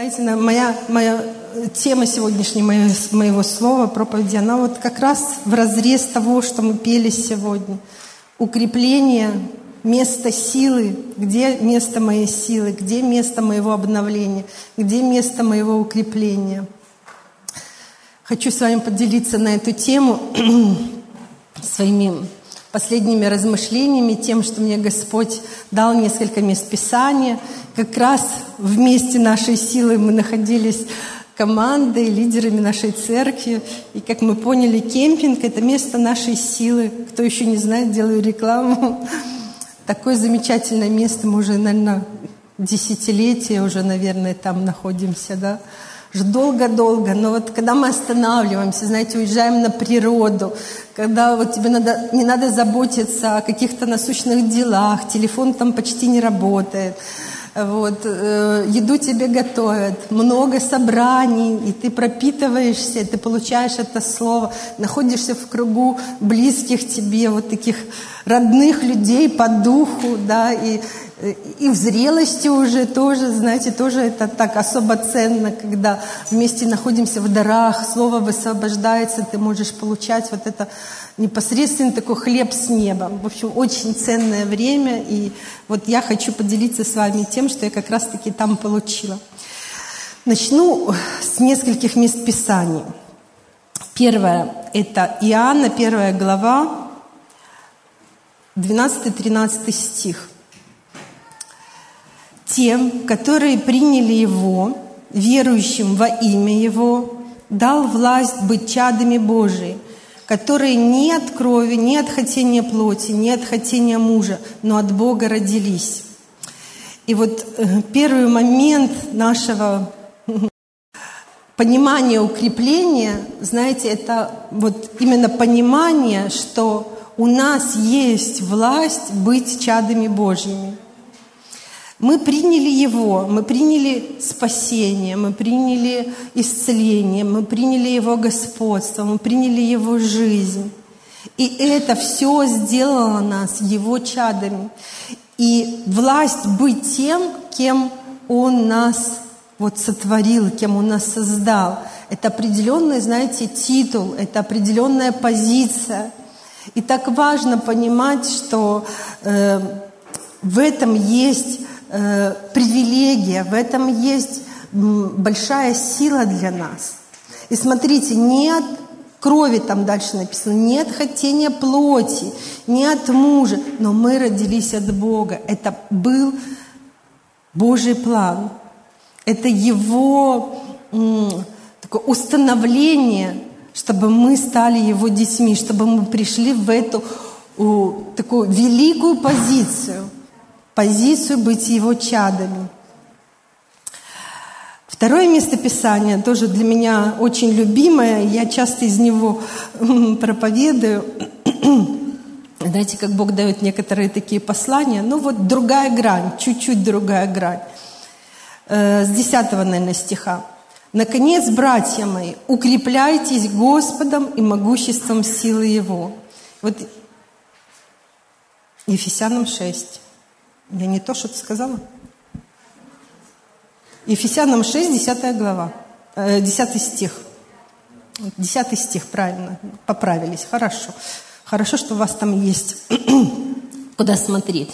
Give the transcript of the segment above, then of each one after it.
Знаете, моя, моя тема сегодняшней моего, моего слова, проповеди, она вот как раз в разрез того, что мы пели сегодня. Укрепление, место силы, где место моей силы, где место моего обновления, где место моего укрепления. Хочу с вами поделиться на эту тему своими последними размышлениями, тем, что мне Господь дал несколько мест Писания. Как раз в месте нашей силы мы находились командой, лидерами нашей церкви. И, как мы поняли, кемпинг – это место нашей силы. Кто еще не знает, делаю рекламу. Такое замечательное место. Мы уже, наверное, десятилетия уже, наверное, там находимся, да долго-долго, но вот когда мы останавливаемся, знаете, уезжаем на природу, когда вот тебе надо, не надо заботиться о каких-то насущных делах, телефон там почти не работает, вот, э, еду тебе готовят, много собраний, и ты пропитываешься, ты получаешь это слово, находишься в кругу близких тебе, вот таких родных людей по духу, да, и и в зрелости уже тоже, знаете, тоже это так особо ценно, когда вместе находимся в дарах, слово высвобождается, ты можешь получать вот это непосредственно такой хлеб с неба. В общем, очень ценное время, и вот я хочу поделиться с вами тем, что я как раз-таки там получила. Начну с нескольких мест Писаний. Первое – это Иоанна, первая глава, 12-13 стих тем, которые приняли Его, верующим во имя Его, дал власть быть чадами Божией, которые не от крови, не от хотения плоти, не от хотения мужа, но от Бога родились. И вот э, первый момент нашего понимания укрепления, знаете, это вот именно понимание, что у нас есть власть быть чадами Божьими – мы приняли Его, мы приняли спасение, мы приняли исцеление, мы приняли Его господство, мы приняли Его жизнь. И это все сделало нас Его чадами. И власть быть тем, кем Он нас вот сотворил, кем Он нас создал. Это определенный, знаете, титул, это определенная позиция. И так важно понимать, что э, в этом есть э, привилегия, в этом есть большая сила для нас. И смотрите, нет крови там дальше написано, нет хотения плоти, не от мужа, но мы родились от Бога. Это был Божий план. Это Его такое установление, чтобы мы стали Его детьми, чтобы мы пришли в эту такую великую позицию – позицию быть его чадами. Второе местописание, тоже для меня очень любимое, я часто из него проповедую. Знаете, как Бог дает некоторые такие послания. Ну вот другая грань, чуть-чуть другая грань. Э, с 10, наверное, стиха. «Наконец, братья мои, укрепляйтесь Господом и могуществом силы Его». Вот Ефесянам 6. Я не то что-то сказала. Ефесянам 6, 10 глава, 10 э, стих. 10 стих, правильно, поправились, хорошо. Хорошо, что у вас там есть куда смотреть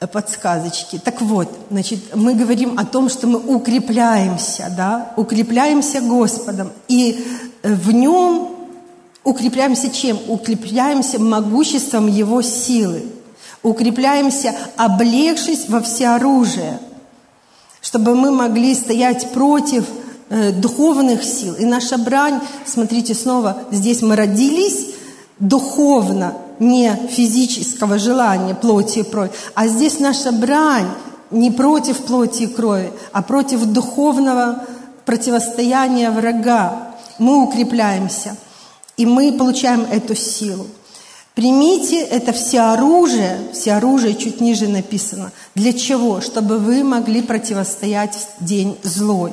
э, подсказочки. Так вот, значит, мы говорим о том, что мы укрепляемся, да, укрепляемся Господом. И э, в нем укрепляемся чем? Укрепляемся могуществом Его силы укрепляемся, облегшись во всеоружие, чтобы мы могли стоять против э, духовных сил. И наша брань, смотрите снова, здесь мы родились духовно, не физического желания плоти и крови, а здесь наша брань не против плоти и крови, а против духовного противостояния врага. Мы укрепляемся, и мы получаем эту силу. Примите это все оружие, все оружие чуть ниже написано. Для чего? Чтобы вы могли противостоять день злой.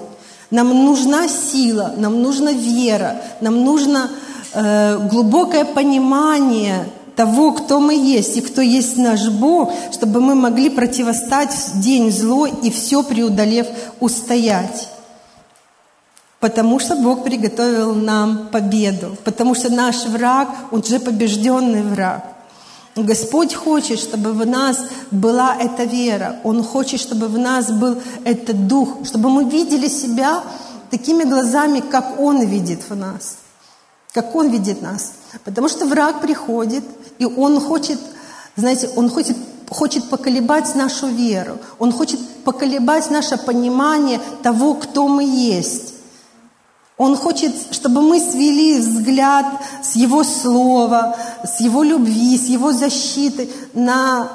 Нам нужна сила, нам нужна вера, нам нужно э, глубокое понимание того, кто мы есть и кто есть наш Бог, чтобы мы могли противостоять в день злой и все преодолев устоять. Потому что Бог приготовил нам победу. Потому что наш враг, он же побежденный враг. Господь хочет, чтобы в нас была эта вера. Он хочет, чтобы в нас был этот дух, чтобы мы видели себя такими глазами, как Он видит в нас. Как Он видит нас. Потому что враг приходит, и он хочет, знаете, он хочет, хочет поколебать нашу веру. Он хочет поколебать наше понимание того, кто мы есть. Он хочет, чтобы мы свели взгляд с Его Слова, с Его любви, с Его защиты на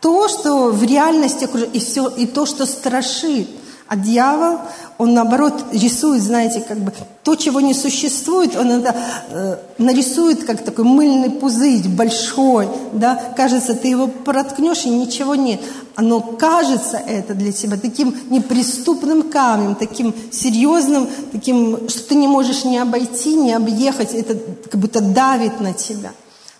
то, что в реальности окружает, и, все, и то, что страшит. А дьявол, он наоборот рисует, знаете, как бы то, чего не существует, он это э, нарисует как такой мыльный пузырь большой, да, кажется, ты его проткнешь и ничего нет. Оно кажется это для тебя таким неприступным камнем, таким серьезным, таким, что ты не можешь не обойти, не объехать, это как будто давит на тебя.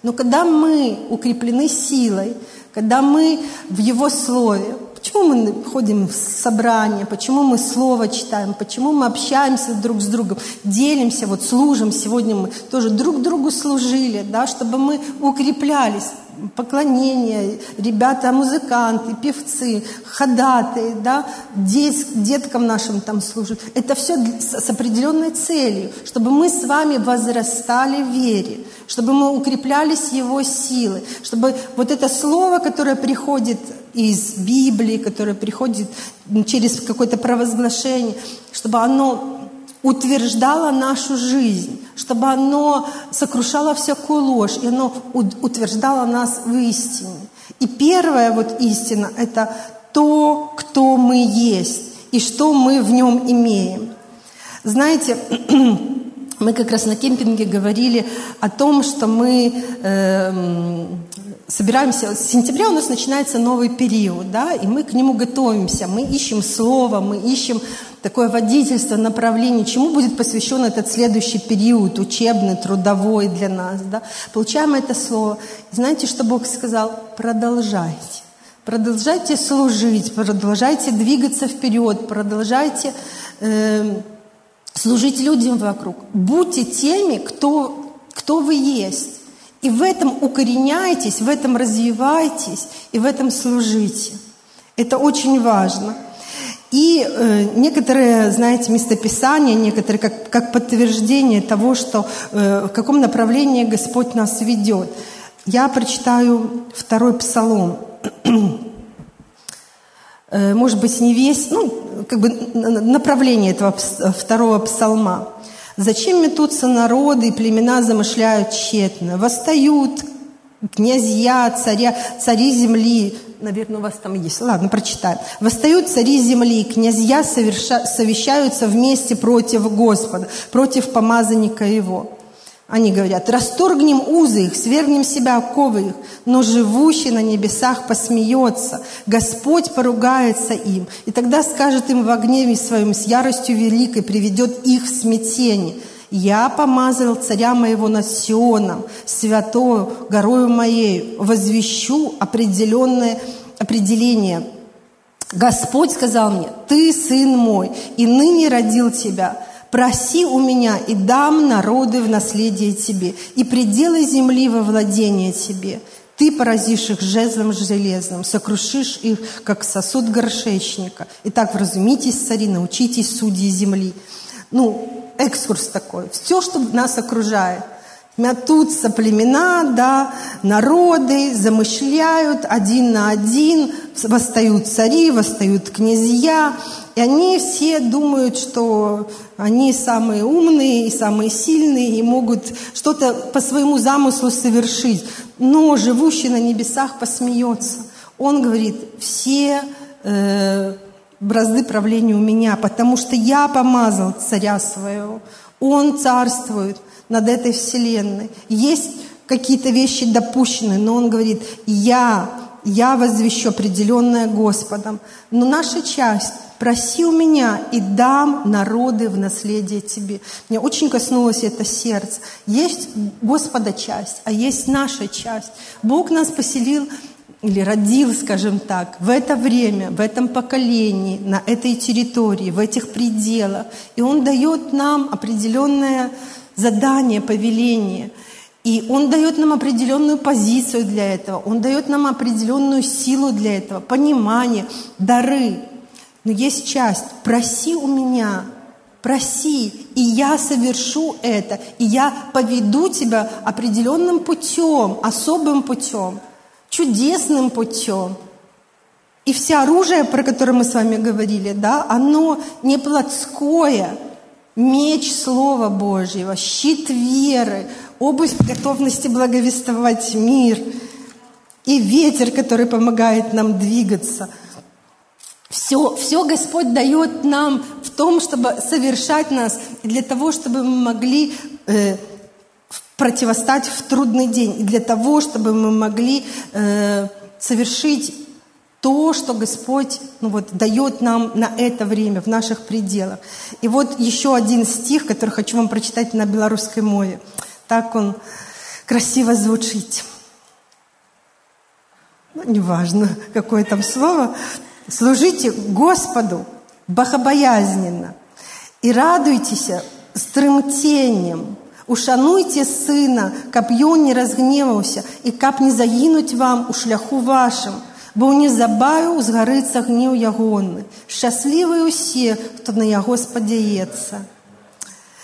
Но когда мы укреплены силой, когда мы в Его Слове, Почему мы ходим в собрания, почему мы слово читаем, почему мы общаемся друг с другом, делимся, вот служим. Сегодня мы тоже друг другу служили, да, чтобы мы укреплялись поклонение, ребята, музыканты, певцы, ходатые, да, дет, деткам нашим там служат. Это все с определенной целью, чтобы мы с вами возрастали в вере, чтобы мы укреплялись Его силы, чтобы вот это слово, которое приходит из Библии, которое приходит через какое-то провозглашение, чтобы оно утверждало нашу жизнь, чтобы оно сокрушало всякую ложь, и оно утверждало нас в истине. И первая вот истина – это то, кто мы есть и что мы в нем имеем. Знаете, мы как раз на кемпинге говорили о том, что мы э, собираемся, с сентября у нас начинается новый период, да, и мы к нему готовимся, мы ищем слово, мы ищем такое водительство, направление, чему будет посвящен этот следующий период, учебный, трудовой для нас, да. Получаем это слово. знаете, что Бог сказал? Продолжайте. Продолжайте служить, продолжайте двигаться вперед, продолжайте э, служить людям вокруг. Будьте теми, кто, кто вы есть. И в этом укореняйтесь, в этом развивайтесь и в этом служите. Это очень важно. И э, некоторые, знаете, местописания, некоторые как, как подтверждение того, что э, в каком направлении Господь нас ведет. Я прочитаю второй псалом. э, может быть, не весь, ну, как бы направление этого второго псалма. Зачем метутся народы и племена замышляют тщетно? Восстают князья, царя, цари земли. Наверное, у вас там есть. Ладно, прочитаем. Восстают цари земли, князья соверша, совещаются вместе против Господа, против помазанника его. Они говорят, расторгнем узы их, свергнем себя оковы их, но живущий на небесах посмеется, Господь поругается им, и тогда скажет им в гневе своем с яростью великой, приведет их в смятение. Я помазал царя моего над Сионом, святою горою моей, возвещу определенное определение. Господь сказал мне, ты сын мой, и ныне родил тебя – проси у меня, и дам народы в наследие тебе, и пределы земли во владение тебе. Ты поразишь их жезлом железным, сокрушишь их, как сосуд горшечника. Итак, вразумитесь, цари, научитесь судьи земли. Ну, экскурс такой. Все, что нас окружает. Мятутся племена, да, народы, замышляют один на один, восстают цари, восстают князья, и они все думают, что они самые умные и самые сильные и могут что-то по своему замыслу совершить. Но живущий на небесах посмеется. Он говорит, все э, бразды правления у меня, потому что я помазал царя своего. Он царствует над этой вселенной. Есть какие-то вещи допущены, но он говорит, я, я возвещу определенное Господом. Но наша часть проси у меня и дам народы в наследие тебе. Мне очень коснулось это сердце. Есть Господа часть, а есть наша часть. Бог нас поселил или родил, скажем так, в это время, в этом поколении, на этой территории, в этих пределах. И Он дает нам определенное задание, повеление. И Он дает нам определенную позицию для этого, Он дает нам определенную силу для этого, понимание, дары. Но есть часть «проси у меня», Проси, и я совершу это, и я поведу тебя определенным путем, особым путем, чудесным путем. И все оружие, про которое мы с вами говорили, да, оно не плотское, меч Слова Божьего, щит веры, обувь готовности благовествовать мир и ветер, который помогает нам двигаться – все, все Господь дает нам в том, чтобы совершать нас, и для того, чтобы мы могли э, противостать в трудный день, и для того, чтобы мы могли э, совершить то, что Господь ну вот, дает нам на это время, в наших пределах. И вот еще один стих, который хочу вам прочитать на белорусской мове. Так он красиво звучит. Ну, неважно, какое там слово. Служите Господу богобоязненно и радуйтесь с трымтением. Ушануйте сына, каб ён не разгневаўся і каб не загінуць вам у шляху вашым, бо неўзабаве узгарыцца гнеў ягоны. Счастливы усе, кто на яго спадзяецца.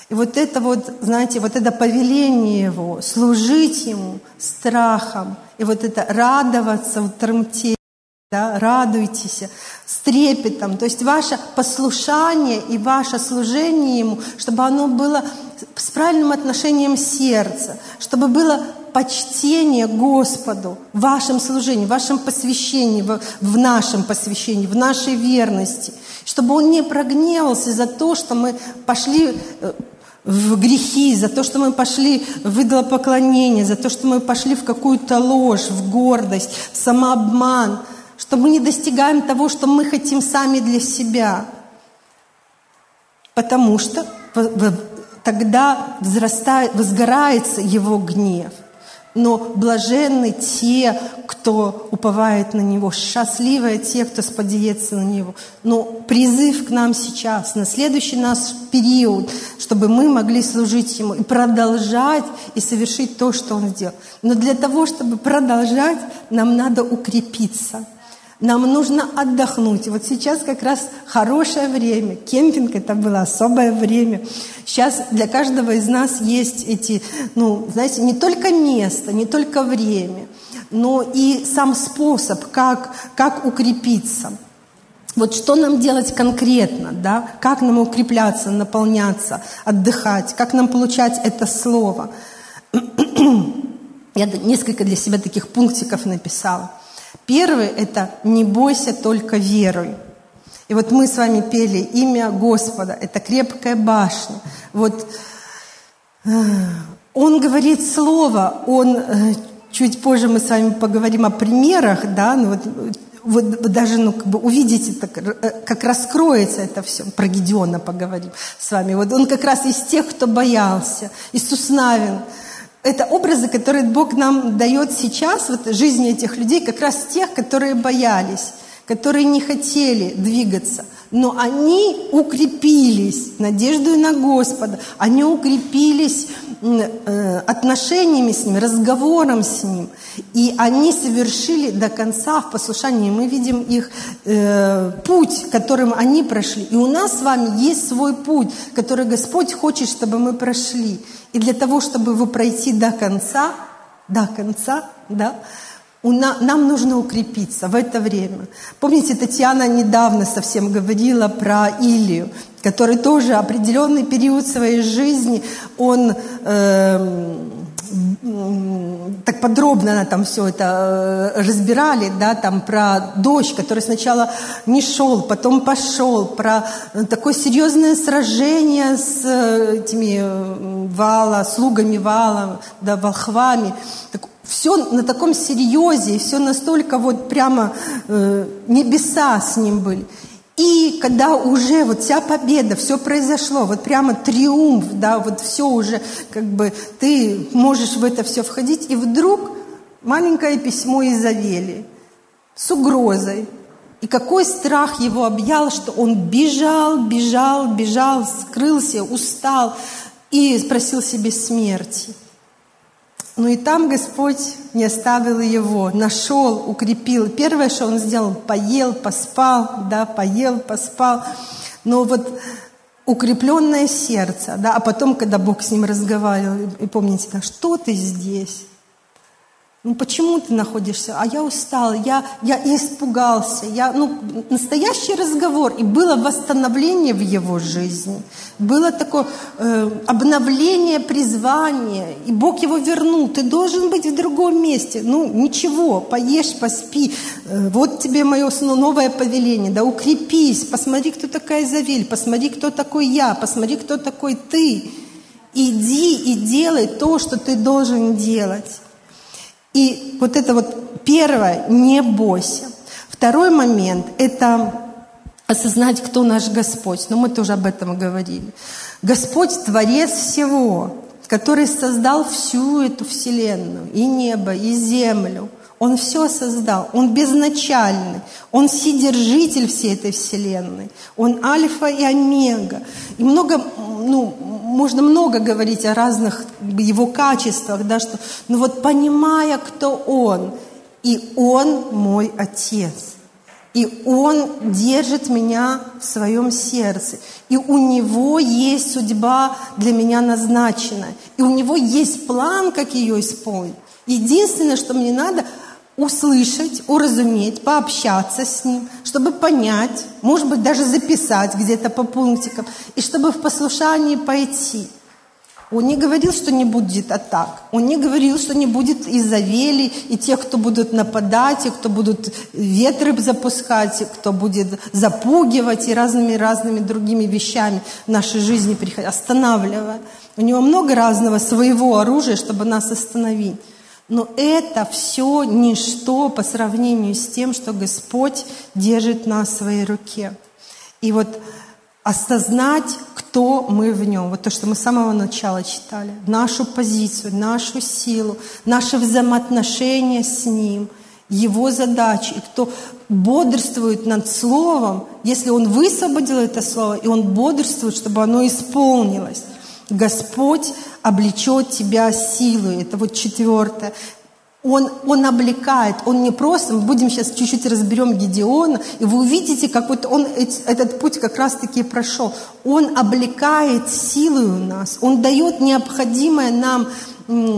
И вот это вот, знаете, вот это повеление его, служить ему страхом, и вот это радоваться в трамте, да, радуйтесь с трепетом. То есть ваше послушание и ваше служение Ему, чтобы оно было с правильным отношением сердца, чтобы было почтение Господу в вашем служении, в вашем посвящении, в, нашем посвящении, в нашей верности, чтобы Он не прогневался за то, что мы пошли э, в грехи, за то, что мы пошли в идолопоклонение, за то, что мы пошли в какую-то ложь, в гордость, в самообман – что мы не достигаем того, что мы хотим сами для себя. Потому что тогда возрастает, возгорается его гнев. Но блаженны те, кто уповает на Него, счастливые те, кто сподеется на Него. Но призыв к нам сейчас, на следующий наш период, чтобы мы могли служить Ему и продолжать и совершить то, что Он сделал. Но для того, чтобы продолжать, нам надо укрепиться – нам нужно отдохнуть. Вот сейчас как раз хорошее время. Кемпинг это было особое время. Сейчас для каждого из нас есть эти, ну, знаете, не только место, не только время, но и сам способ, как, как укрепиться. Вот что нам делать конкретно, да? Как нам укрепляться, наполняться, отдыхать, как нам получать это слово. Я несколько для себя таких пунктиков написала. Первый – это «не бойся, только веруй». И вот мы с вами пели имя Господа, это крепкая башня. Вот э, он говорит слово, он, э, чуть позже мы с вами поговорим о примерах, да, ну вот, вот даже ну, как бы увидите, так, э, как раскроется это все. Про Гедеона поговорим с вами. Вот он как раз из тех, кто боялся. Иисус Навин – это образы, которые Бог нам дает сейчас, вот жизни этих людей, как раз тех, которые боялись, которые не хотели двигаться. Но они укрепились надеждой на Господа, они укрепились отношениями с Ним, разговором с Ним. И они совершили до конца в послушании. Мы видим их э, путь, которым они прошли. И у нас с вами есть свой путь, который Господь хочет, чтобы мы прошли. И для того, чтобы его пройти до конца, до конца, да, нам нужно укрепиться в это время. Помните, Татьяна недавно совсем говорила про Илью, который тоже определенный период своей жизни, он э, так подробно она там все это э, разбирали, да, там про дождь, который сначала не шел, потом пошел, про э, такое серьезное сражение с э, этими вала, слугами вала, да, волхвами. Так, все на таком серьезе, все настолько вот прямо э, небеса с ним были. И когда уже вот вся победа, все произошло, вот прямо триумф, да, вот все уже, как бы ты можешь в это все входить, и вдруг маленькое письмо из Авели. с угрозой. И какой страх его объял, что он бежал, бежал, бежал, скрылся, устал и спросил себе смерти. Ну и там Господь не оставил его, нашел, укрепил. Первое, что он сделал, поел, поспал, да, поел, поспал. Но вот укрепленное сердце, да, а потом, когда Бог с ним разговаривал, и помните, да, что ты здесь? Ну почему ты находишься? А я устал, я, я испугался. Я, ну, настоящий разговор. И было восстановление в его жизни. Было такое э, обновление призвания. И Бог его вернул. Ты должен быть в другом месте. Ну ничего, поешь, поспи. Э, вот тебе мое новое повеление. Да укрепись. Посмотри, кто такая Завель. Посмотри, кто такой я. Посмотри, кто такой ты. Иди и делай то, что ты должен делать. И вот это вот первое, не бойся. Второй момент – это осознать, кто наш Господь. Но мы тоже об этом говорили. Господь – Творец всего, который создал всю эту вселенную, и небо, и землю. Он все создал, Он безначальный, Он сидержитель всей этой вселенной, Он альфа и омега. И много, ну, можно много говорить о разных его качествах, да, что, ну вот понимая, кто он, и он мой отец, и он держит меня в своем сердце, и у него есть судьба для меня назначена, и у него есть план, как ее исполнить. Единственное, что мне надо – услышать, уразуметь, пообщаться с ним, чтобы понять, может быть, даже записать где-то по пунктикам, и чтобы в послушании пойти. Он не говорил, что не будет атак. Он не говорил, что не будет Изавели и тех, кто будут нападать, и кто будут ветры запускать, и кто будет запугивать и разными-разными другими вещами в нашей жизни приходить, останавливая. У него много разного своего оружия, чтобы нас остановить. Но это все ничто по сравнению с тем, что Господь держит нас в своей руке. И вот осознать, кто мы в нем. Вот то, что мы с самого начала читали. Нашу позицию, нашу силу, наши взаимоотношения с Ним, Его задачи. И кто бодрствует над Словом, если Он высвободил это Слово, и Он бодрствует, чтобы оно исполнилось. Господь облечет тебя силой. Это вот четвертое. Он, он облекает, он не просто, мы будем сейчас чуть-чуть разберем Гедеона, и вы увидите, как вот он этот путь как раз-таки прошел. Он облекает силой у нас, он дает необходимое нам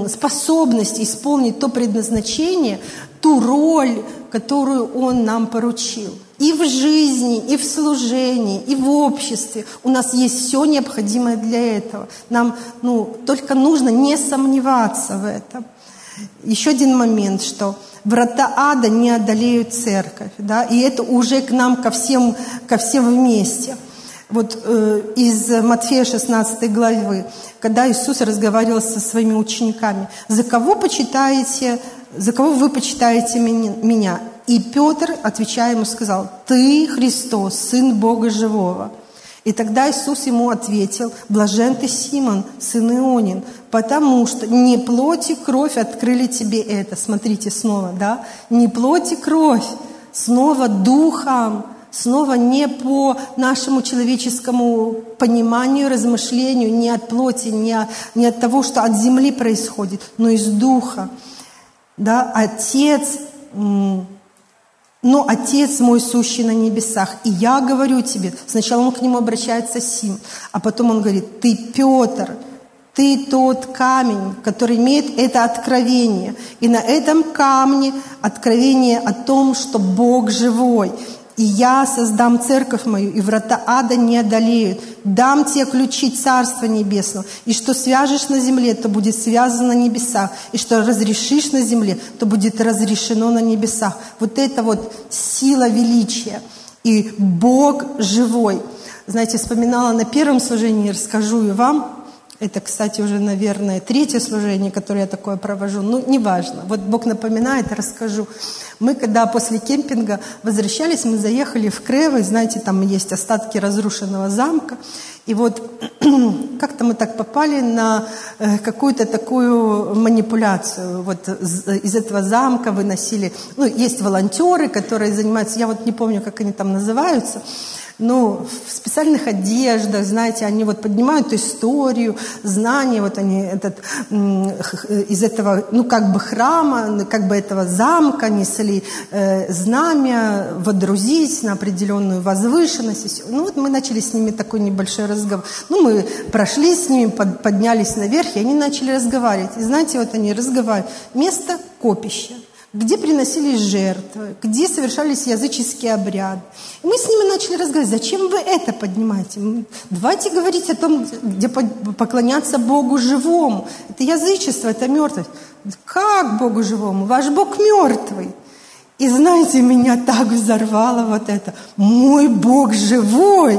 способность исполнить то предназначение, ту роль, которую Он нам поручил. И в жизни, и в служении, и в обществе у нас есть все необходимое для этого. Нам ну, только нужно не сомневаться в этом. Еще один момент, что врата ада не одолеют церковь, да, и это уже к нам, ко всем, ко всем вместе. Вот э, из Матфея 16 главы, когда Иисус разговаривал со своими учениками, «За кого почитаете за кого вы почитаете меня? И Петр, отвечая ему, сказал, ты Христос, Сын Бога Живого. И тогда Иисус ему ответил, блажен ты, Симон, сын Ионин, потому что не плоть и кровь открыли тебе это. Смотрите снова, да? Не плоть и кровь, снова духом, снова не по нашему человеческому пониманию, размышлению, не от плоти, не от, не от того, что от земли происходит, но из духа да, Отец, но Отец мой сущий на небесах, и я говорю тебе, сначала он к нему обращается Сим, а потом он говорит, ты Петр, ты тот камень, который имеет это откровение. И на этом камне откровение о том, что Бог живой. И я создам церковь мою, и врата ада не одолеют. Дам тебе ключи Царства Небесного. И что свяжешь на земле, то будет связано на небесах. И что разрешишь на земле, то будет разрешено на небесах. Вот это вот сила величия. И Бог живой. Знаете, вспоминала на первом служении, расскажу и вам. Это, кстати, уже, наверное, третье служение, которое я такое провожу. Ну, неважно. Вот Бог напоминает, расскажу. Мы, когда после кемпинга возвращались, мы заехали в Кревы, знаете, там есть остатки разрушенного замка. И вот как-то мы так попали на э, какую-то такую манипуляцию. Вот из этого замка выносили... Ну, есть волонтеры, которые занимаются... Я вот не помню, как они там называются ну, в специальных одеждах, знаете, они вот поднимают историю, знания, вот они этот, из этого, ну, как бы храма, как бы этого замка несли э, знамя, водрузить на определенную возвышенность. Ну, вот мы начали с ними такой небольшой разговор. Ну, мы прошли с ними, под, поднялись наверх, и они начали разговаривать. И знаете, вот они разговаривают. Место копища где приносились жертвы, где совершались языческие обряды. И мы с ними начали разговаривать, зачем вы это поднимаете? Давайте говорить о том, где поклоняться Богу живому. Это язычество, это мертвость. Как Богу живому? Ваш Бог мертвый. И знаете, меня так взорвало вот это. Мой Бог живой.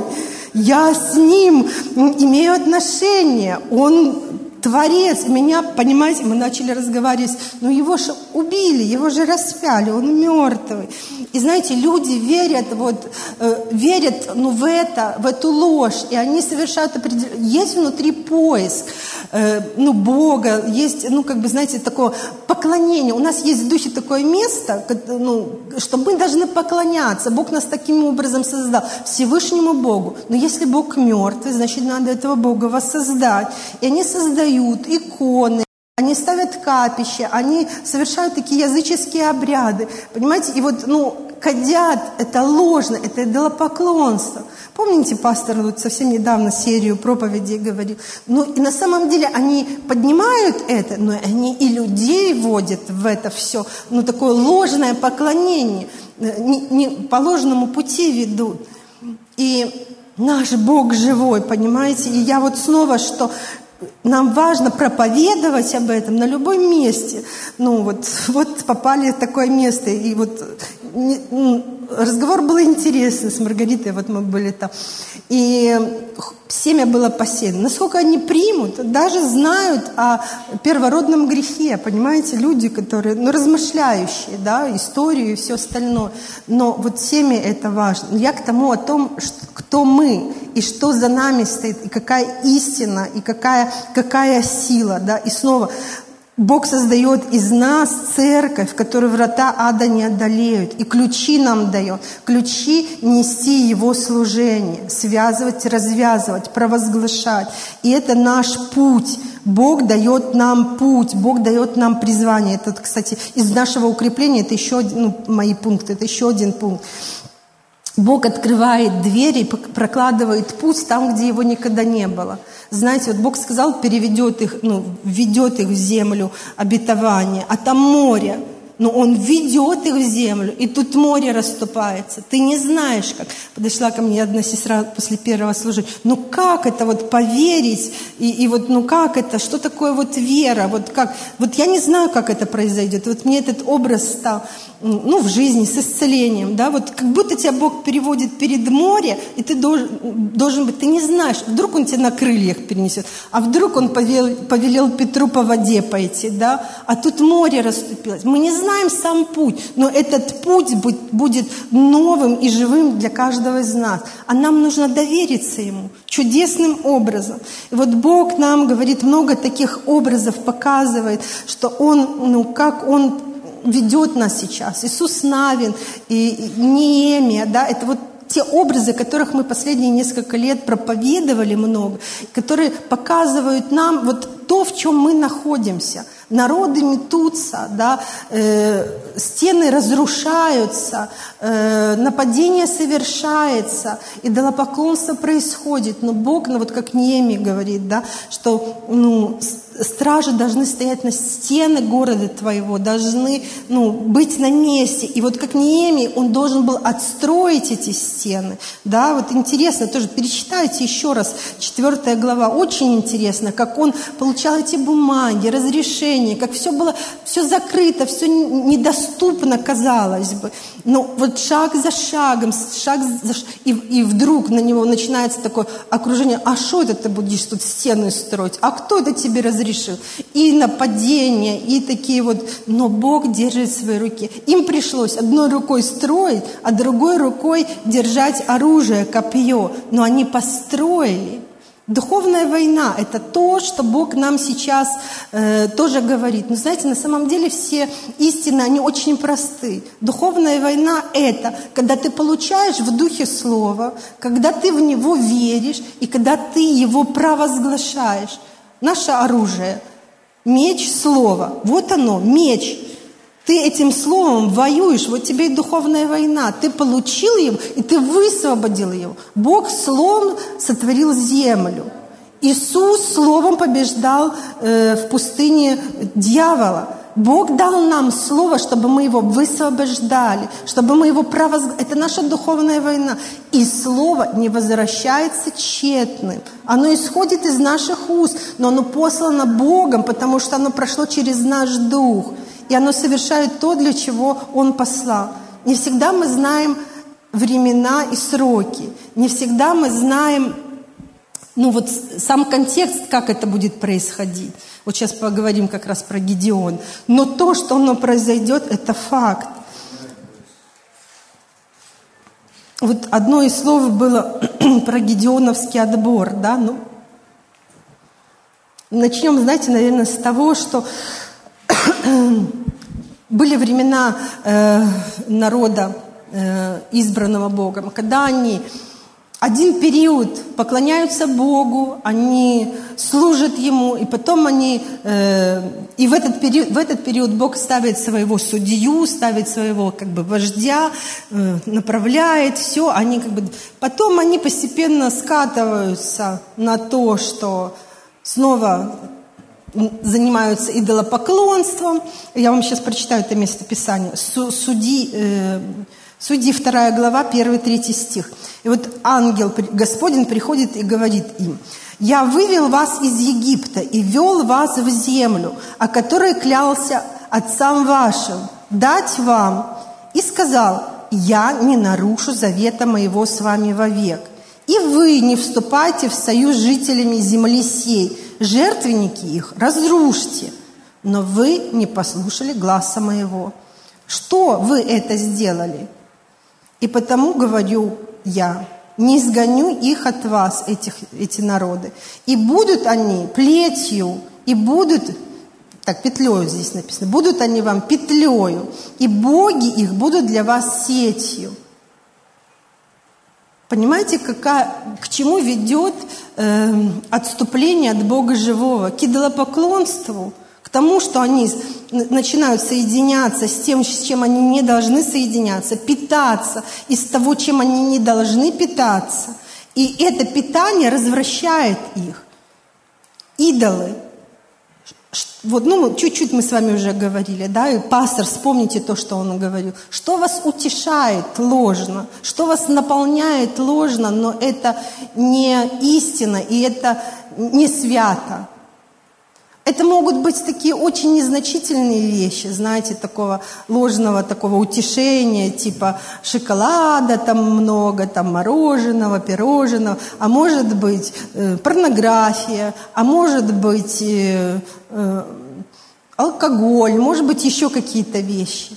Я с Ним имею отношения. Он Творец, меня, понимаете, мы начали разговаривать, но его же убили, его же распяли, он мертвый. И знаете, люди верят, вот, э, верят ну, в это, в эту ложь, и они совершают определенный... Есть внутри поиск, э, ну, Бога, есть, ну, как бы, знаете, такое поклонение. У нас есть в духе такое место, ну, что мы должны поклоняться. Бог нас таким образом создал, Всевышнему Богу. Но если Бог мертвый, значит, надо этого Бога воссоздать. И они создают иконы, они ставят капище, они совершают такие языческие обряды. Понимаете, и вот, ну, кадят, это ложно, это идолопоклонство. Помните, пастор вот совсем недавно серию проповедей говорил? Ну, и на самом деле они поднимают это, но они и людей вводят в это все. Ну, такое ложное поклонение, э, не, не по ложному пути ведут. И наш Бог живой, понимаете? И я вот снова, что нам важно проповедовать об этом на любом месте. Ну вот, вот попали в такое место, и вот разговор был интересный с Маргаритой, вот мы были там. И семя было посеяно. Насколько они примут, даже знают о первородном грехе, понимаете, люди, которые, ну, размышляющие, да, историю и все остальное. Но вот семя это важно. Я к тому о том, что, кто мы, и что за нами стоит, и какая истина, и какая, какая сила, да, и снова Бог создает из нас церковь, в которой врата ада не одолеют, и ключи нам дает. Ключи нести Его служение, связывать, развязывать, провозглашать. И это наш путь. Бог дает нам путь, Бог дает нам призвание. Это, кстати, из нашего укрепления, это еще один, ну, мои пункты, это еще один пункт. Бог открывает двери, прокладывает путь там, где его никогда не было. Знаете, вот Бог сказал, переведет их, ну, введет их в землю обетования, а там море но Он ведет их в землю, и тут море расступается. Ты не знаешь, как. Подошла ко мне одна сестра после первого служения. Ну как это вот поверить? И, и вот ну как это? Что такое вот вера? Вот как? Вот я не знаю, как это произойдет. Вот мне этот образ стал, ну в жизни с исцелением, да, вот как будто тебя Бог переводит перед море, и ты должен, должен быть, ты не знаешь, вдруг Он тебя на крыльях перенесет, а вдруг Он повел, повелел Петру по воде пойти, да, а тут море расступилось. Мы не знаем, сам путь, но этот путь будет новым и живым для каждого из нас. А нам нужно довериться Ему чудесным образом. И вот Бог нам говорит много таких образов, показывает, что Он, ну, как Он ведет нас сейчас. Иисус Навин и Неемия, да, это вот те образы, которых мы последние несколько лет проповедовали много, которые показывают нам вот то, в чем мы находимся – народы метутся, да, э, стены разрушаются, э, нападение совершается, идолопоклонство происходит. Но Бог, ну, вот как Неми говорит, да, что ну, стражи должны стоять на стены города твоего, должны ну, быть на месте. И вот как Неемий, он должен был отстроить эти стены. Да, вот интересно, тоже перечитайте еще раз, четвертая глава, очень интересно, как он получал эти бумаги, разрешения, как все было, все закрыто, все недоступно, казалось бы. Но вот шаг за шагом, шаг за шагом, и, и вдруг на него начинается такое окружение, а что это ты будешь тут стены строить? А кто это тебе разрешил? Разрешил. И нападения, и такие вот. Но Бог держит в своей руке. Им пришлось одной рукой строить, а другой рукой держать оружие, копье. Но они построили. Духовная война – это то, что Бог нам сейчас э, тоже говорит. Но знаете, на самом деле все истины, они очень просты. Духовная война – это когда ты получаешь в Духе Слово, когда ты в него веришь и когда ты его провозглашаешь. Наше оружие – меч Слова. Вот оно, меч – ты этим словом воюешь, вот тебе и духовная война. Ты получил его, и ты высвободил его. Бог словом сотворил землю. Иисус словом побеждал э, в пустыне дьявола. Бог дал нам слово, чтобы мы его высвобождали, чтобы мы его провозгласили. Это наша духовная война. И слово не возвращается тщетным. Оно исходит из наших уст, но оно послано Богом, потому что оно прошло через наш дух и оно совершает то, для чего Он послал. Не всегда мы знаем времена и сроки, не всегда мы знаем ну вот сам контекст, как это будет происходить. Вот сейчас поговорим как раз про Гедеон. Но то, что оно произойдет, это факт. Вот одно из слов было про Гедеоновский отбор, да, ну, начнем, знаете, наверное, с того, что были времена э, народа, э, избранного Богом, когда они один период поклоняются Богу, они служат Ему, и потом они, э, и в этот, период, в этот период Бог ставит своего судью, ставит своего как бы вождя, э, направляет все, они как бы, потом они постепенно скатываются на то, что снова занимаются идолопоклонством. Я вам сейчас прочитаю это местописание. Суди, э, Судьи 2 глава, 1-3 стих. И вот ангел Господень приходит и говорит им, «Я вывел вас из Египта и вел вас в землю, о которой клялся отцам вашим, дать вам, и сказал, я не нарушу завета моего с вами вовек. И вы не вступайте в союз с жителями земли сей, жертвенники их разрушьте, но вы не послушали гласа моего. Что вы это сделали? И потому говорю я, не изгоню их от вас, этих, эти народы. И будут они плетью, и будут, так, петлею здесь написано, будут они вам петлею, и боги их будут для вас сетью. Понимаете, какая, к чему ведет э, отступление от Бога живого? К идолопоклонству, тому, что они начинают соединяться с тем, с чем они не должны соединяться, питаться из того, чем они не должны питаться. И это питание развращает их. Идолы вот, ну, чуть-чуть мы с вами уже говорили, да, и пастор, вспомните то, что он говорил. Что вас утешает ложно, что вас наполняет ложно, но это не истина, и это не свято. Это могут быть такие очень незначительные вещи, знаете, такого ложного такого утешения, типа шоколада там много, там мороженого, пирожного, а может быть э, порнография, а может быть э, э, алкоголь, может быть еще какие-то вещи,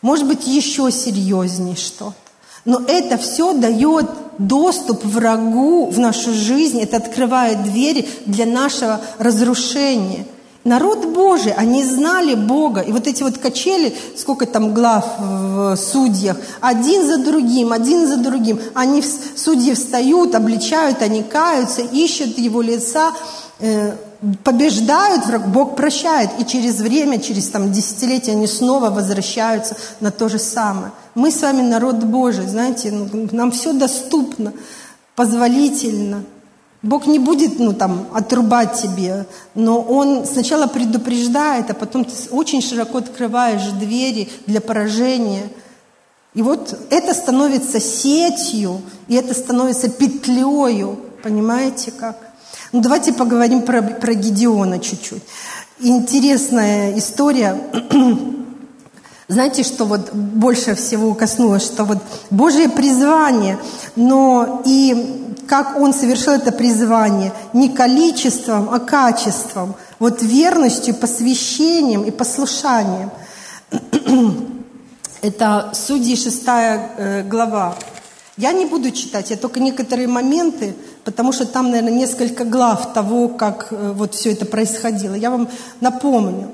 может быть еще серьезнее что-то. Но это все дает доступ врагу в нашу жизнь, это открывает двери для нашего разрушения. Народ Божий, они знали Бога. И вот эти вот качели, сколько там глав в судьях, один за другим, один за другим. Они, судьи встают, обличают, они каются, ищут его лица, э, побеждают враг, Бог прощает. И через время, через там, десятилетия они снова возвращаются на то же самое. Мы с вами народ Божий, знаете, ну, нам все доступно, позволительно. Бог не будет ну, там, отрубать тебе, но Он сначала предупреждает, а потом ты очень широко открываешь двери для поражения. И вот это становится сетью, и это становится петлею, понимаете как? Ну давайте поговорим про, про Гедеона чуть-чуть. Интересная история знаете, что вот больше всего коснулось, что вот Божье призвание, но и как он совершил это призвание, не количеством, а качеством, вот верностью, посвящением и послушанием. Это Судьи 6 э, глава. Я не буду читать, я только некоторые моменты, потому что там, наверное, несколько глав того, как э, вот все это происходило. Я вам напомню.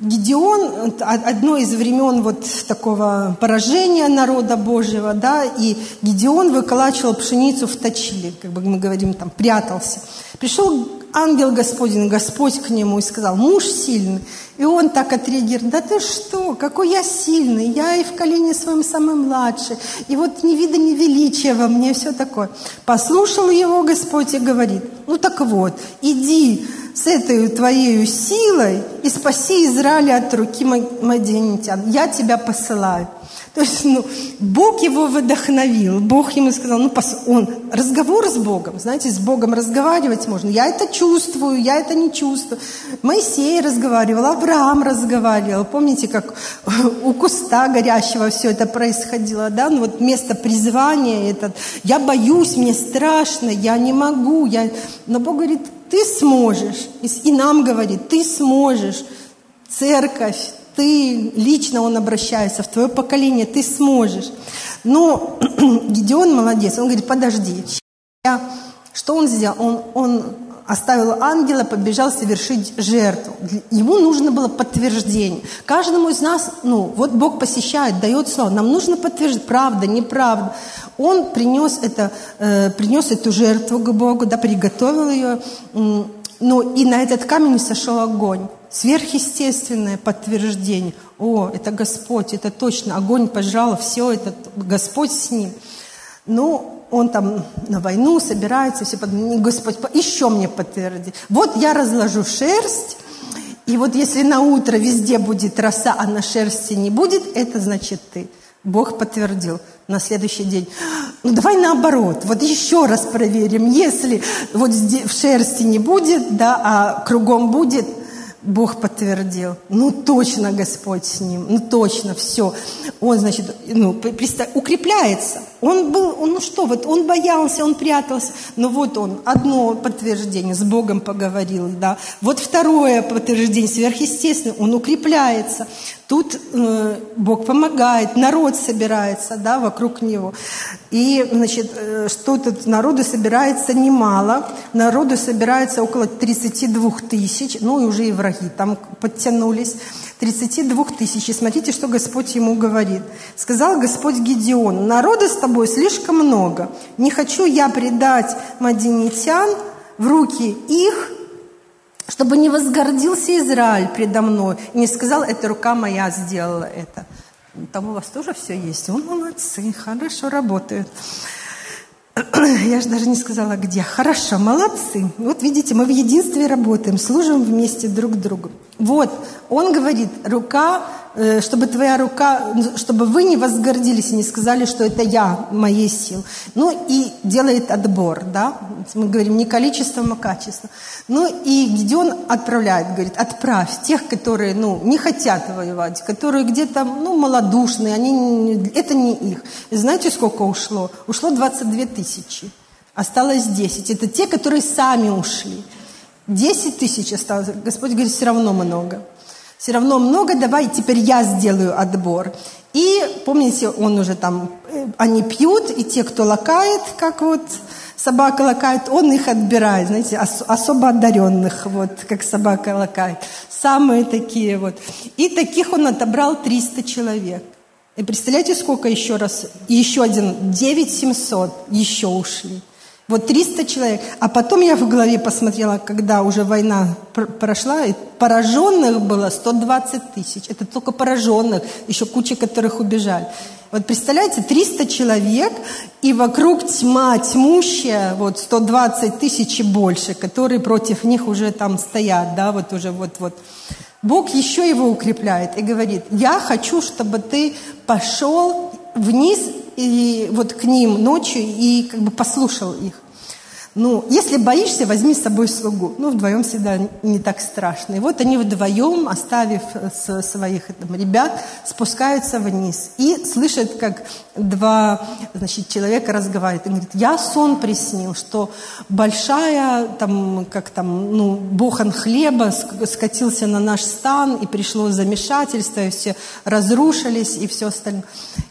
Гедеон – одно из времен вот такого поражения народа Божьего, да, и Гедеон выколачивал пшеницу в точиле, как бы мы говорим, там, прятался. Пришел ангел Господень, Господь к нему и сказал, муж сильный. И он так отреагировал, да ты что, какой я сильный, я и в колене своем самый младший, и вот ни вида, ни величия во мне, все такое. Послушал его Господь и говорит, ну так вот, иди с этой твоей силой и спаси Израиля от руки мадианитян. Я тебя посылаю. То есть, ну, Бог его вдохновил. Бог ему сказал, ну, он, разговор с Богом, знаете, с Богом разговаривать можно. Я это чувствую, я это не чувствую. Моисей разговаривал, Авраам разговаривал. Помните, как у куста горящего все это происходило, да? Ну, вот место призвания этот. Я боюсь, мне страшно, я не могу. Я... Но Бог говорит, ты сможешь. И нам говорит, ты сможешь. Церковь, ты лично он обращается, в твое поколение, ты сможешь. Но Гедеон молодец, он говорит, подожди. Что он сделал? Он, он оставил ангела, побежал совершить жертву. Ему нужно было подтверждение. Каждому из нас, ну, вот Бог посещает, дает слово. Нам нужно подтвердить, правда, неправда. Он принес, это, э, принес эту жертву к Богу, да, приготовил ее. Но и на этот камень сошел огонь. Сверхъестественное подтверждение. О, это Господь, это точно. Огонь пожрал, все это Господь с ним. Ну, он там на войну собирается, все под... Господь, еще мне подтверди. Вот я разложу шерсть, и вот если на утро везде будет роса, а на шерсти не будет, это значит ты. Бог подтвердил на следующий день. Ну давай наоборот, вот еще раз проверим. Если вот здесь в шерсти не будет, да, а кругом будет, Бог подтвердил. Ну, точно Господь с ним. Ну, точно, все. Он, значит, ну, укрепляется. Он был, он, ну что, вот он боялся, он прятался. Но вот он, одно подтверждение, с Богом поговорил, да. Вот второе подтверждение, сверхъестественное, он укрепляется. Тут э, Бог помогает, народ собирается, да, вокруг него. И, значит, э, что тут народу собирается немало. Народу собирается около 32 тысяч, ну и уже и враги там подтянулись. 32 тысяч. И смотрите, что Господь ему говорит. Сказал Господь Гедеон, народа с тобой слишком много. Не хочу я предать мадинитян в руки их, чтобы не возгордился Израиль предо мной и не сказал, это рука моя сделала это. Там у вас тоже все есть. О, молодцы, хорошо работают. Я же даже не сказала, где. Хорошо, молодцы. Вот видите, мы в единстве работаем, служим вместе друг другу. Вот, он говорит, рука, чтобы твоя рука, чтобы вы не возгордились и не сказали, что это я, моей сил. Ну и делает отбор, да. Мы говорим не количеством, а качеством. Ну и Гедеон отправляет, говорит, отправь тех, которые, ну, не хотят воевать, которые где-то, ну, малодушные, они, это не их. И знаете, сколько ушло? Ушло 22 тысячи. Осталось 10. Это те, которые сами ушли. 10 тысяч осталось. Господь говорит, все равно много. Все равно много, давай теперь я сделаю отбор. И помните, он уже там, э, они пьют, и те, кто лакает, как вот собака лакает, он их отбирает, знаете, ос- особо одаренных, вот, как собака лакает. Самые такие вот. И таких он отобрал 300 человек. И представляете, сколько еще раз, еще один, 9 700 еще ушли. Вот 300 человек. А потом я в голове посмотрела, когда уже война прошла, и пораженных было 120 тысяч. Это только пораженных, еще куча которых убежали. Вот представляете, 300 человек, и вокруг тьма тьмущая, вот 120 тысяч и больше, которые против них уже там стоят, да, вот уже вот-вот. Бог еще его укрепляет и говорит, я хочу, чтобы ты пошел вниз и вот к ним ночью и как бы послушал их. Ну, если боишься, возьми с собой слугу. Ну, вдвоем всегда не так страшно. И вот они вдвоем, оставив своих там, ребят, спускаются вниз и слышат, как два значит, человека разговаривают. И говорит, я сон приснил, что большая, там, как там, ну, бохан хлеба скатился на наш стан, и пришло замешательство, и все разрушились, и все остальное.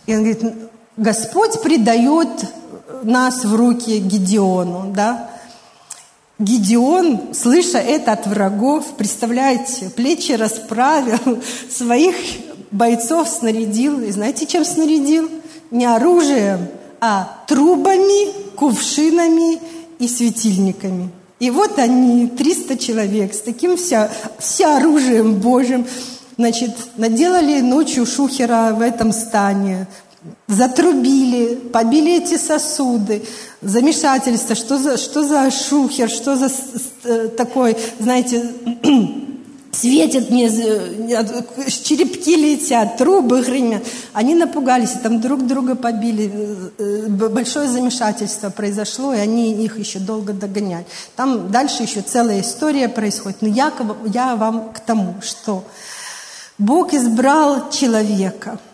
И он говорит, Господь предает нас в руки Гедеону, да? Гедеон, слыша это от врагов, представляете, плечи расправил, своих бойцов снарядил. И знаете, чем снарядил? Не оружием, а трубами, кувшинами и светильниками. И вот они, 300 человек, с таким вся, вся оружием Божьим, значит, наделали ночью шухера в этом стане, затрубили, побили эти сосуды, замешательство, что за, что за шухер, что за э, такой, знаете, светят мне, черепки летят, трубы гремят. Они напугались, и там друг друга побили. Э, большое замешательство произошло, и они их еще долго догоняли. Там дальше еще целая история происходит. Но я, я вам к тому, что Бог избрал человека –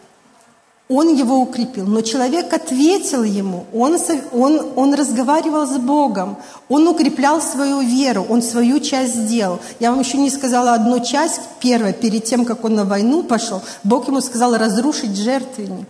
он его укрепил. Но человек ответил ему, он, он, он разговаривал с Богом, он укреплял свою веру, он свою часть сделал. Я вам еще не сказала одну часть, первая, перед тем, как он на войну пошел, Бог ему сказал разрушить жертвенник.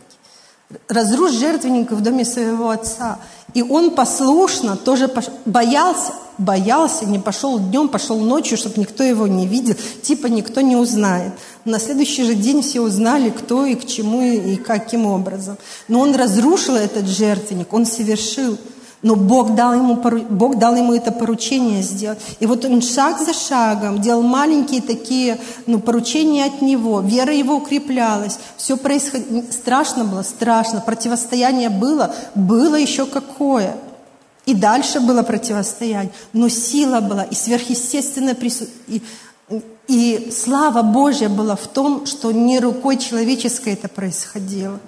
Разрушить жертвенник в доме своего отца. И он послушно тоже боялся, боялся, не пошел днем, пошел ночью, чтобы никто его не видел, типа никто не узнает. На следующий же день все узнали, кто и к чему и каким образом. Но он разрушил этот жертвенник, он совершил. Но Бог дал, ему, Бог дал ему это поручение сделать. И вот он шаг за шагом делал маленькие такие ну, поручения от него. Вера его укреплялась. Все происходило. Страшно было, страшно. Противостояние было, было еще какое. И дальше было противостояние. Но сила была и сверхъестественное присутствие. И слава Божья была в том, что не рукой человеческой это происходило.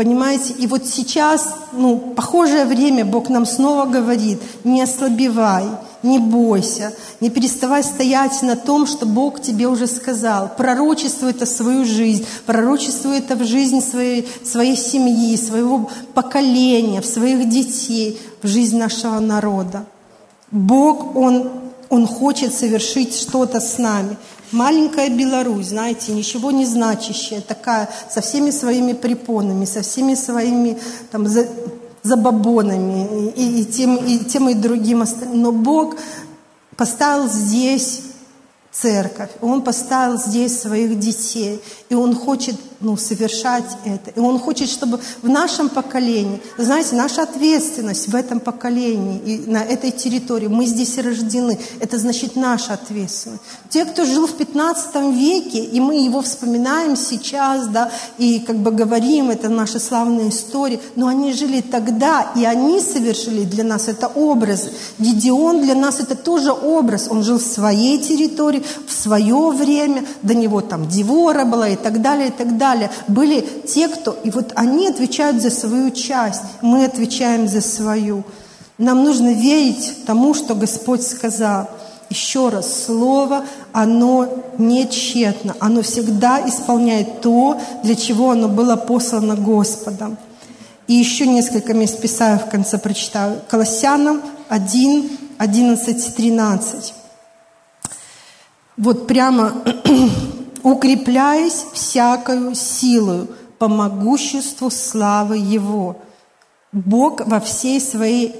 Понимаете? И вот сейчас, ну, похожее время Бог нам снова говорит, не ослабевай, не бойся, не переставай стоять на том, что Бог тебе уже сказал. Пророчествуй это в свою жизнь, пророчествуй это в жизнь своей, своей семьи, своего поколения, в своих детей, в жизнь нашего народа. Бог, Он он хочет совершить что-то с нами. Маленькая Беларусь, знаете, ничего не значащая, такая, со всеми своими препонами, со всеми своими там, за, забабонами и, и, тем, и тем и другим. Но Бог поставил здесь церковь, Он поставил здесь своих детей, и Он хочет ну, совершать это. И Он хочет, чтобы в нашем поколении, знаете, наша ответственность в этом поколении и на этой территории, мы здесь рождены, это значит наша ответственность. Те, кто жил в 15 веке, и мы его вспоминаем сейчас, да, и как бы говорим, это наша славная история, но они жили тогда, и они совершили для нас это образ. Гедеон для нас это тоже образ. Он жил в своей территории, в свое время, до него там Девора была и так далее, и так далее. Были те, кто... И вот они отвечают за свою часть, мы отвечаем за свою. Нам нужно верить тому, что Господь сказал. Еще раз, Слово, оно не тщетно, оно всегда исполняет то, для чего оно было послано Господом. И еще несколько мест Писаю в конце прочитаю. Колоссянам 1, 11, 13. Вот прямо укрепляясь всякою силою по могуществу славы Его. Бог во всей своей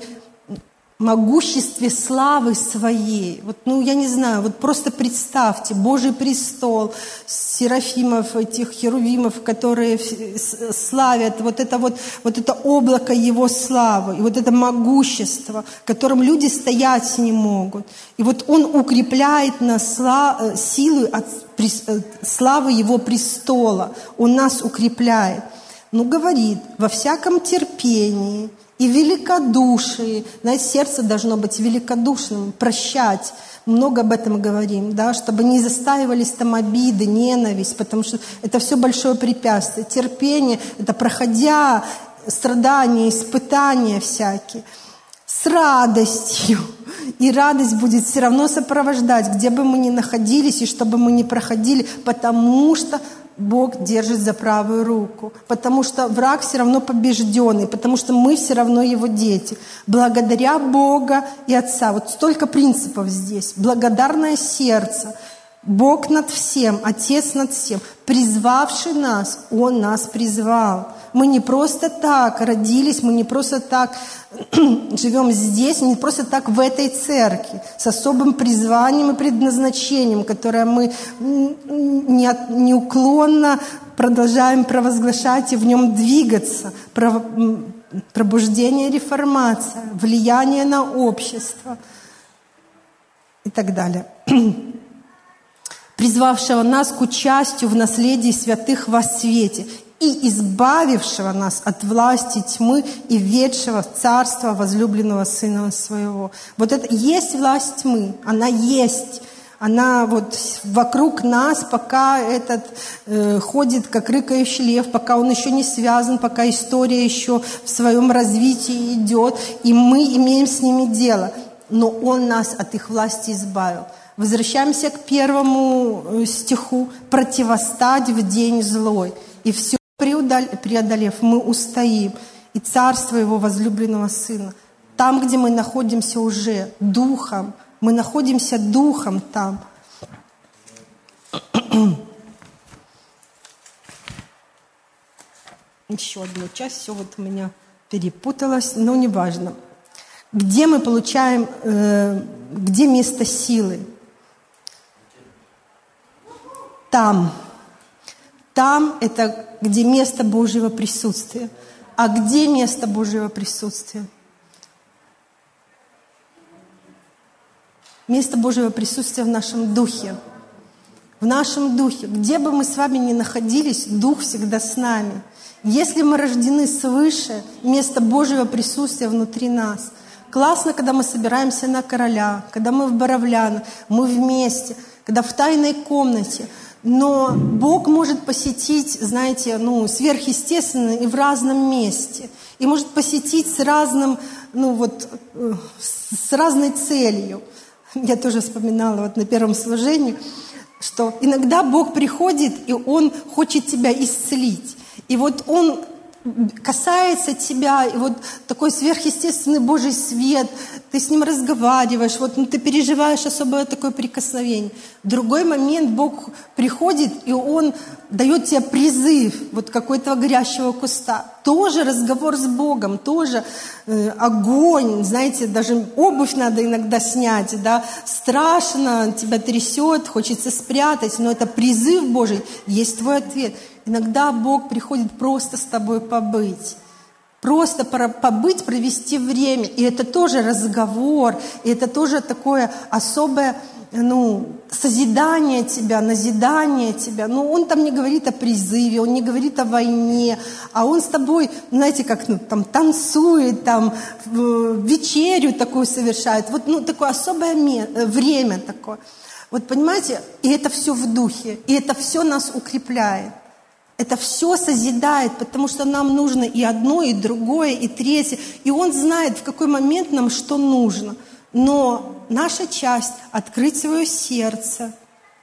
могуществе славы своей. Вот, ну, я не знаю, вот просто представьте, Божий престол, серафимов, этих херувимов, которые славят, вот это вот, вот это облако Его славы, и вот это могущество, которым люди стоять не могут. И вот Он укрепляет нас э, силой от э, славы Его престола. Он нас укрепляет. Ну, говорит, во всяком терпении – и великодушие. Знаете, сердце должно быть великодушным, прощать. Много об этом говорим, да, чтобы не застаивались там обиды, ненависть, потому что это все большое препятствие. Терпение – это проходя страдания, испытания всякие, с радостью. И радость будет все равно сопровождать, где бы мы ни находились и что бы мы ни проходили, потому что Бог держит за правую руку, потому что враг все равно побежденный, потому что мы все равно его дети. Благодаря Бога и Отца. Вот столько принципов здесь. Благодарное сердце. Бог над всем, Отец над всем, призвавший нас, Он нас призвал. Мы не просто так родились, мы не просто так живем здесь, не просто так в этой церкви, с особым призванием и предназначением, которое мы неуклонно продолжаем провозглашать и в нем двигаться. Пробуждение, реформация, влияние на общество и так далее призвавшего нас к участию в наследии святых во свете и избавившего нас от власти тьмы и ведшего в царство возлюбленного Сына Своего. Вот это есть власть тьмы, она есть. Она вот вокруг нас, пока этот э, ходит как рыкающий лев, пока он еще не связан, пока история еще в своем развитии идет, и мы имеем с ними дело. Но он нас от их власти избавил. Возвращаемся к первому э, стиху. «Противостать в день злой». И все преодолев, мы устоим. И царство Его возлюбленного Сына. Там, где мы находимся уже духом, мы находимся духом там. Еще одну часть, все вот у меня перепуталось, но неважно. Где мы получаем, э, где место силы? Там. Там – это где место Божьего присутствия. А где место Божьего присутствия? Место Божьего присутствия в нашем духе. В нашем духе. Где бы мы с вами ни находились, Дух всегда с нами. Если мы рождены свыше, место Божьего присутствия внутри нас. Классно, когда мы собираемся на короля, когда мы в Боровлян, мы вместе, когда в тайной комнате – но Бог может посетить, знаете, ну, сверхъестественно и в разном месте. И может посетить с разным, ну вот, э, с разной целью. Я тоже вспоминала вот на первом служении, что иногда Бог приходит, и Он хочет тебя исцелить. И вот Он касается тебя, и вот такой сверхъестественный Божий свет, ты с ним разговариваешь, вот ну, ты переживаешь особое такое прикосновение. В другой момент Бог приходит, и Он дает тебе призыв вот какой-то горящего куста. Тоже разговор с Богом, тоже э, огонь, знаете, даже обувь надо иногда снять, да, страшно, тебя трясет, хочется спрятать, но это призыв Божий, есть твой ответ – Иногда Бог приходит просто с тобой побыть. Просто побыть, провести время. И это тоже разговор, и это тоже такое особое ну, созидание тебя, назидание тебя. Ну, он там не говорит о призыве, он не говорит о войне, а он с тобой, знаете, как ну, там танцует, там вечерю такую совершает. Вот ну, такое особое время такое. Вот понимаете, и это все в духе, и это все нас укрепляет. Это все созидает, потому что нам нужно и одно, и другое, и третье. И Он знает, в какой момент нам что нужно. Но наша часть – открыть свое сердце,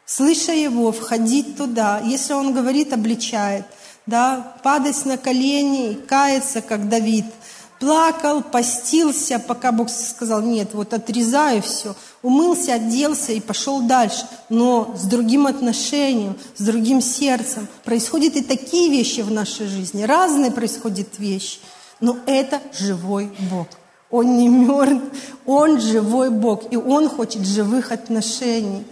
слыша Его, входить туда. Если Он говорит, обличает. Да, падать на колени каяться, как Давид – плакал, постился, пока Бог сказал, нет, вот отрезаю все, умылся, оделся и пошел дальше, но с другим отношением, с другим сердцем. Происходят и такие вещи в нашей жизни, разные происходят вещи, но это живой Бог. Он не мертв, Он живой Бог, и Он хочет живых отношений.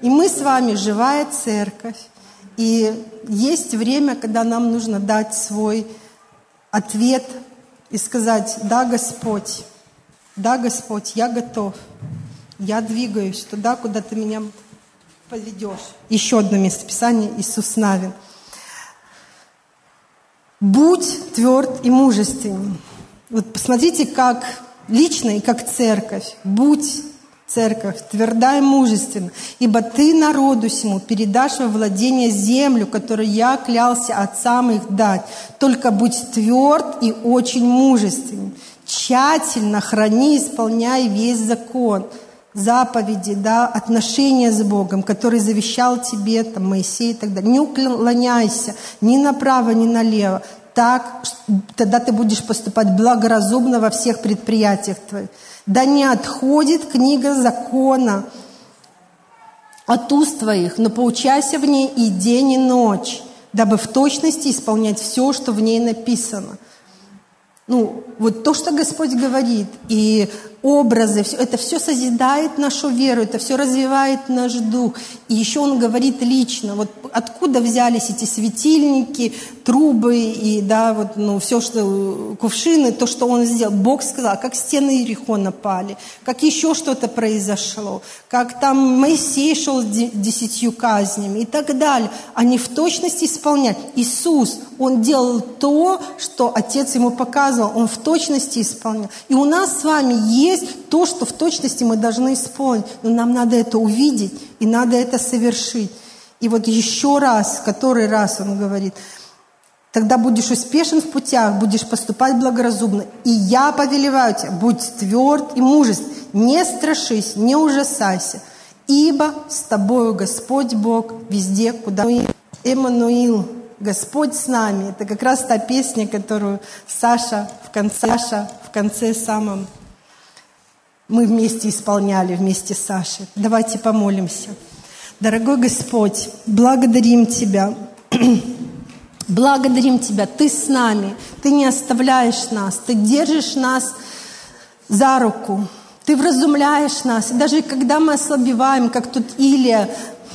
И мы с вами живая церковь, и есть время, когда нам нужно дать свой ответ и сказать, да, Господь, да, Господь, я готов, я двигаюсь туда, куда Ты меня поведешь. Еще одно местописание, Иисус Навин. Будь тверд и мужественен. Вот посмотрите, как лично и как церковь. Будь церковь, тверда и мужественна, ибо ты народу сему передашь во владение землю, которую я клялся отцам их дать. Только будь тверд и очень мужественен. Тщательно храни, исполняй весь закон, заповеди, да, отношения с Богом, который завещал тебе, там, Моисей и так далее. Не уклоняйся ни направо, ни налево. Так, тогда ты будешь поступать благоразумно во всех предприятиях твоих да не отходит книга закона от уст твоих, но поучайся в ней и день, и ночь, дабы в точности исполнять все, что в ней написано. Ну, вот то, что Господь говорит, и образы, все, это все созидает нашу веру, это все развивает наш дух. И еще Он говорит лично, вот откуда взялись эти светильники, трубы и да, вот, ну, все, что кувшины, то, что Он сделал. Бог сказал, как стены Иерихона пали, как еще что-то произошло, как там Моисей шел с десятью казнями и так далее. Они в точности исполняют. Иисус, Он делал то, что Отец Ему показывал, Он в точности исполнял. И у нас с вами есть есть то, что в точности мы должны исполнить. Но нам надо это увидеть и надо это совершить. И вот еще раз, который раз он говорит, тогда будешь успешен в путях, будешь поступать благоразумно. И я повелеваю тебя, будь тверд и мужеств, не страшись, не ужасайся, ибо с тобою Господь Бог везде, куда Эммануил, Господь с нами. Это как раз та песня, которую Саша в конце, Саша в конце самом мы вместе исполняли, вместе с Сашей. Давайте помолимся. Дорогой Господь, благодарим Тебя. Благодарим Тебя, Ты с нами, Ты не оставляешь нас, Ты держишь нас за руку, Ты вразумляешь нас. И даже когда мы ослабеваем, как тут Илия,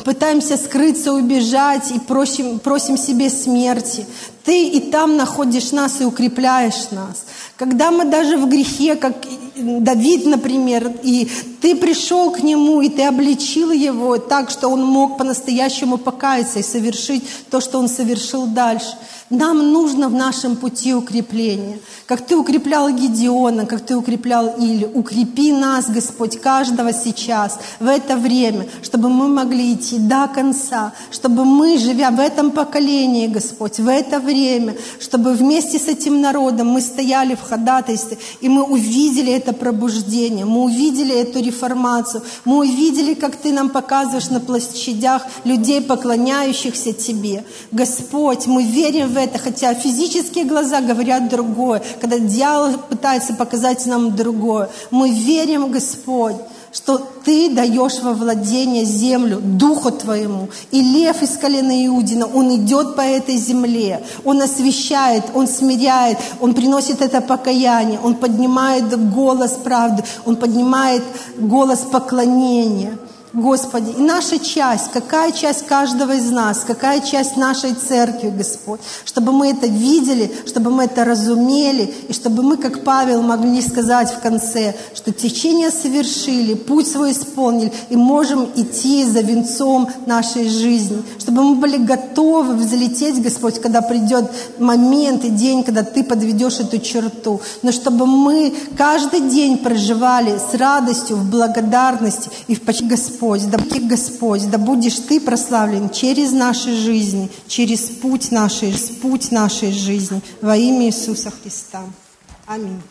пытаемся скрыться, убежать и просим, просим себе смерти, Ты и там находишь нас и укрепляешь нас. Когда мы даже в грехе, как Давид, например, и ты пришел к нему, и ты обличил его так, что он мог по-настоящему покаяться и совершить то, что он совершил дальше. Нам нужно в нашем пути укрепление. Как Ты укреплял Гедеона, как Ты укреплял Илью. Укрепи нас, Господь, каждого сейчас, в это время, чтобы мы могли идти до конца, чтобы мы, живя в этом поколении, Господь, в это время, чтобы вместе с этим народом мы стояли в ходатайстве, и мы увидели это пробуждение, мы увидели эту реформацию, мы увидели, как Ты нам показываешь на площадях людей, поклоняющихся Тебе. Господь, мы верим в это, хотя физические глаза говорят другое, когда дьявол пытается показать нам другое. Мы верим, Господь, что Ты даешь во владение землю Духу Твоему. И лев из колена Иудина, он идет по этой земле, он освещает, он смиряет, он приносит это покаяние, он поднимает голос правды, он поднимает голос поклонения – Господи, и наша часть, какая часть каждого из нас, какая часть нашей церкви, Господь, чтобы мы это видели, чтобы мы это разумели, и чтобы мы, как Павел, могли сказать в конце, что течение совершили, путь свой исполнили, и можем идти за венцом нашей жизни, чтобы мы были готовы взлететь, Господь, когда придет момент и день, когда Ты подведешь эту черту, но чтобы мы каждый день проживали с радостью, в благодарности и в почти Господь Господь, да будь Господь, да будешь Ты прославлен через наши жизни, через путь нашей, путь нашей жизни во имя Иисуса Христа. Аминь.